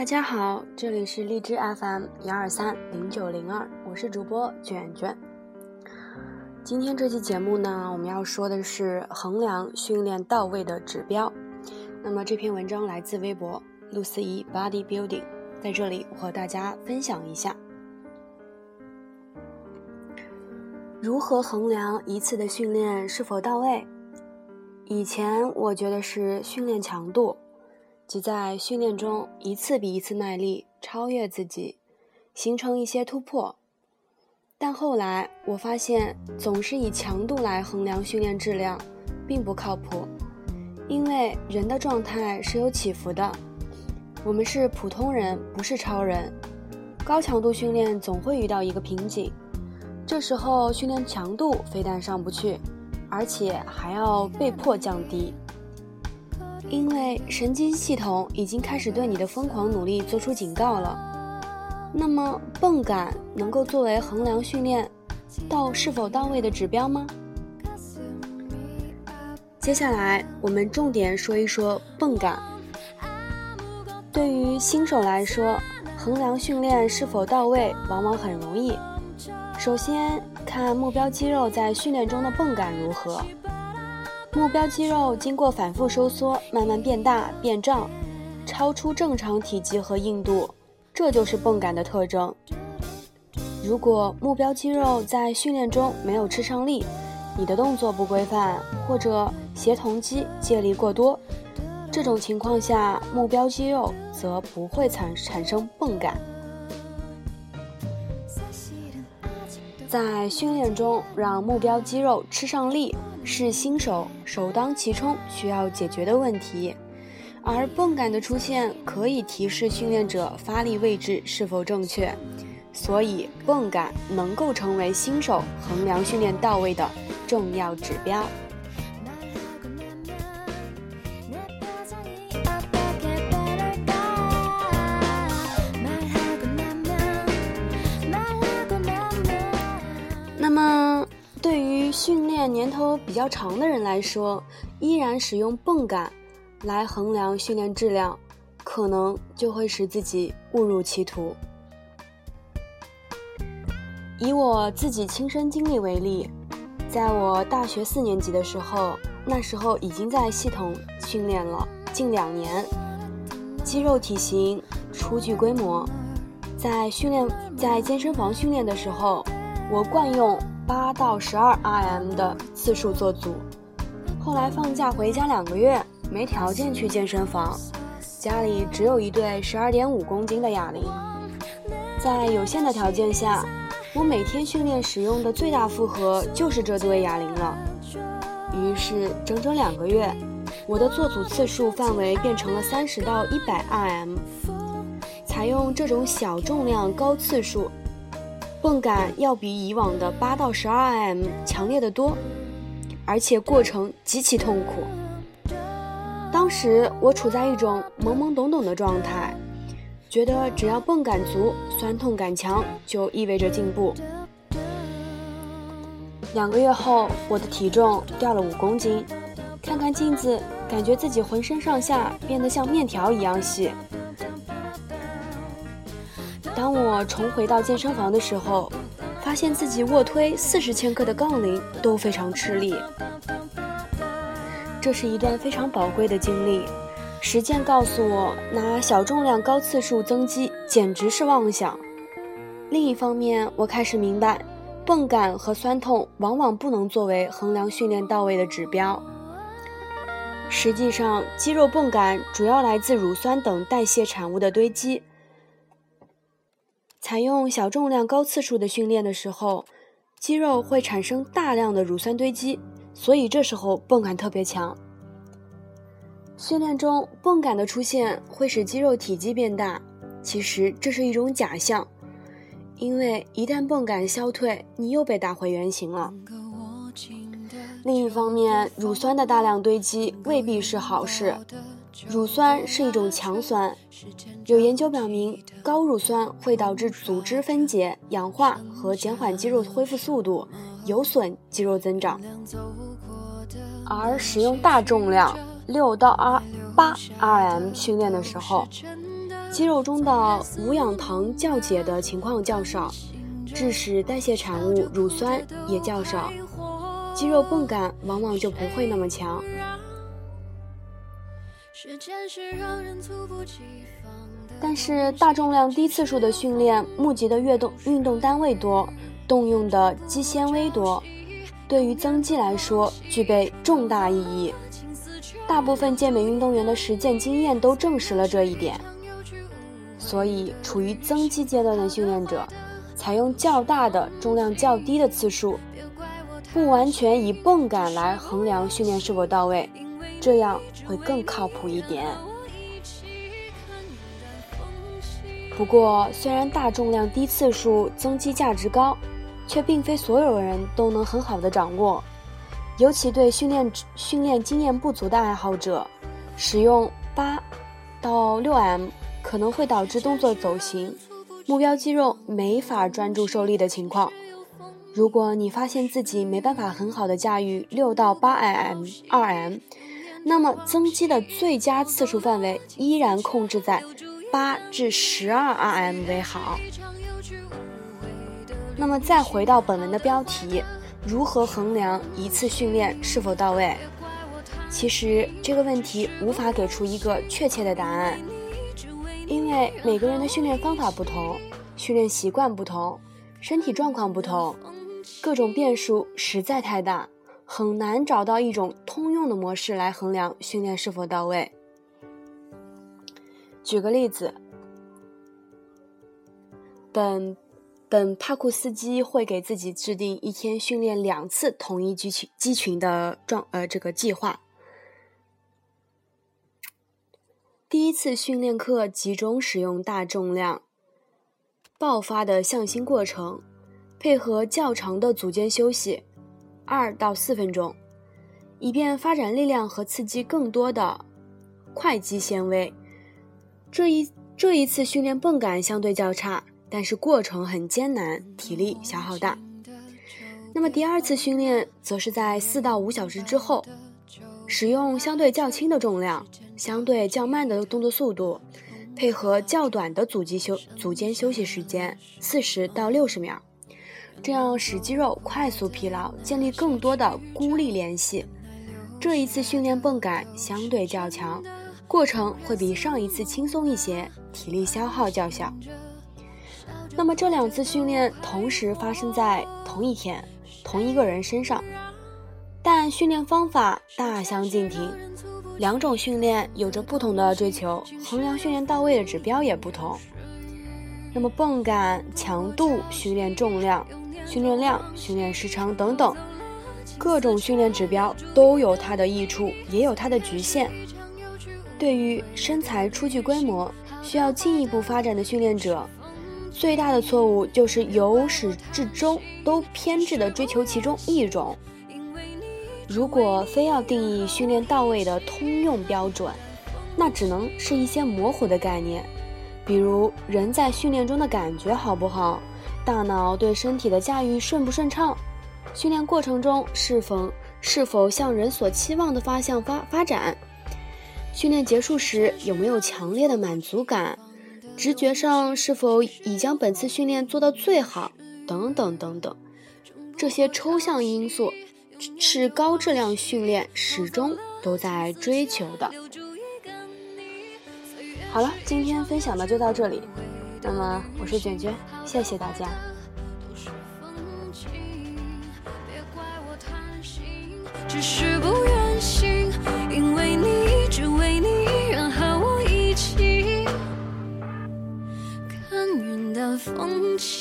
大家好，这里是荔枝 FM 幺二三零九零二，我是主播卷卷。今天这期节目呢，我们要说的是衡量训练到位的指标。那么这篇文章来自微博露思怡 Body Building，在这里我和大家分享一下，如何衡量一次的训练是否到位。以前我觉得是训练强度。即在训练中一次比一次卖力，超越自己，形成一些突破。但后来我发现，总是以强度来衡量训练质量，并不靠谱。因为人的状态是有起伏的，我们是普通人，不是超人。高强度训练总会遇到一个瓶颈，这时候训练强度非但上不去，而且还要被迫降低。因为神经系统已经开始对你的疯狂努力做出警告了。那么，泵感能够作为衡量训练到是否到位的指标吗？接下来，我们重点说一说泵感。对于新手来说，衡量训练是否到位往往很容易。首先看目标肌肉在训练中的泵感如何。目标肌肉经过反复收缩，慢慢变大变胀，超出正常体积和硬度，这就是泵感的特征。如果目标肌肉在训练中没有吃上力，你的动作不规范，或者协同肌借力过多，这种情况下，目标肌肉则不会产产生泵感。在训练中，让目标肌肉吃上力。是新手首当其冲需要解决的问题，而泵感的出现可以提示训练者发力位置是否正确，所以泵感能够成为新手衡量训练到位的重要指标。那么。对于训练年头比较长的人来说，依然使用泵感来衡量训练质量，可能就会使自己误入歧途。以我自己亲身经历为例，在我大学四年级的时候，那时候已经在系统训练了近两年，肌肉体型初具规模，在训练在健身房训练的时候，我惯用。八到十二 RM 的次数做组，后来放假回家两个月，没条件去健身房，家里只有一对十二点五公斤的哑铃，在有限的条件下，我每天训练使用的最大负荷就是这对哑铃了。于是整整两个月，我的做组次数范围变成了三十到一百 RM，采用这种小重量高次数。泵感要比以往的八到十二 m 强烈的多，而且过程极其痛苦。当时我处在一种懵懵懂懂的状态，觉得只要泵感足、酸痛感强，就意味着进步。两个月后，我的体重掉了五公斤，看看镜子，感觉自己浑身上下变得像面条一样细。当我重回到健身房的时候，发现自己卧推四十千克的杠铃都非常吃力。这是一段非常宝贵的经历，实践告诉我，拿小重量高次数增肌简直是妄想。另一方面，我开始明白，泵感和酸痛往往不能作为衡量训练到位的指标。实际上，肌肉泵感主要来自乳酸等代谢产物的堆积。采用小重量高次数的训练的时候，肌肉会产生大量的乳酸堆积，所以这时候泵感特别强。训练中泵感的出现会使肌肉体积变大，其实这是一种假象，因为一旦泵感消退，你又被打回原形了。另一方面，乳酸的大量堆积未必是好事。乳酸是一种强酸，有研究表明，高乳酸会导致组织分解、氧化和减缓肌肉恢复速度，有损肌肉增长。而使用大重量六到二八 RM 训练的时候，肌肉中的无氧糖酵解的情况较少，致使代谢产物乳酸也较少，肌肉泵感往往就不会那么强。时间是让人猝不及防但是大重量低次数的训练，募集的运动运动单位多，动用的肌纤维多，对于增肌来说具备重大意义。大部分健美运动员的实践经验都证实了这一点。所以，处于增肌阶段的训练者，采用较大的重量、较低的次数，不完全以泵感来衡量训练是否到位，这样会更靠谱一点。不过，虽然大重量、低次数增肌价值高，却并非所有人都能很好的掌握，尤其对训练训练经验不足的爱好者，使用八到六 M。可能会导致动作走形，目标肌肉没法专注受力的情况。如果你发现自己没办法很好的驾驭六到八 M、二 M，那么增肌的最佳次数范围依然控制在八至十二 RM 为好。那么再回到本文的标题，如何衡量一次训练是否到位？其实这个问题无法给出一个确切的答案。因为每个人的训练方法不同，训练习惯不同，身体状况不同，各种变数实在太大，很难找到一种通用的模式来衡量训练是否到位。举个例子，本本帕库斯基会给自己制定一天训练两次同一肌群肌群的状呃这个计划。第一次训练课集中使用大重量爆发的向心过程，配合较长的组间休息，二到四分钟，以便发展力量和刺激更多的快肌纤维。这一这一次训练泵感相对较差，但是过程很艰难，体力消耗大。那么第二次训练则是在四到五小时之后，使用相对较轻的重量。相对较慢的动作速度，配合较短的组肌休组间休息时间四十到六十秒，这样使肌肉快速疲劳，建立更多的孤立联系。这一次训练泵感相对较强，过程会比上一次轻松一些，体力消耗较小。那么这两次训练同时发生在同一天，同一个人身上，但训练方法大相径庭。两种训练有着不同的追求，衡量训练到位的指标也不同。那么泵感强度、训练重量、训练量、训练时长等等，各种训练指标都有它的益处，也有它的局限。对于身材初具规模、需要进一步发展的训练者，最大的错误就是由始至终都偏执地追求其中一种。如果非要定义训练到位的通用标准，那只能是一些模糊的概念，比如人在训练中的感觉好不好，大脑对身体的驾驭顺不顺畅，训练过程中是否是否向人所期望的方向发发展，训练结束时有没有强烈的满足感，直觉上是否已将本次训练做到最好，等等等等，这些抽象因素。是高质量训练始终都在追求的。好了，今天分享的就到这里。那么我是卷卷，谢谢大家。只是不愿醒，风起。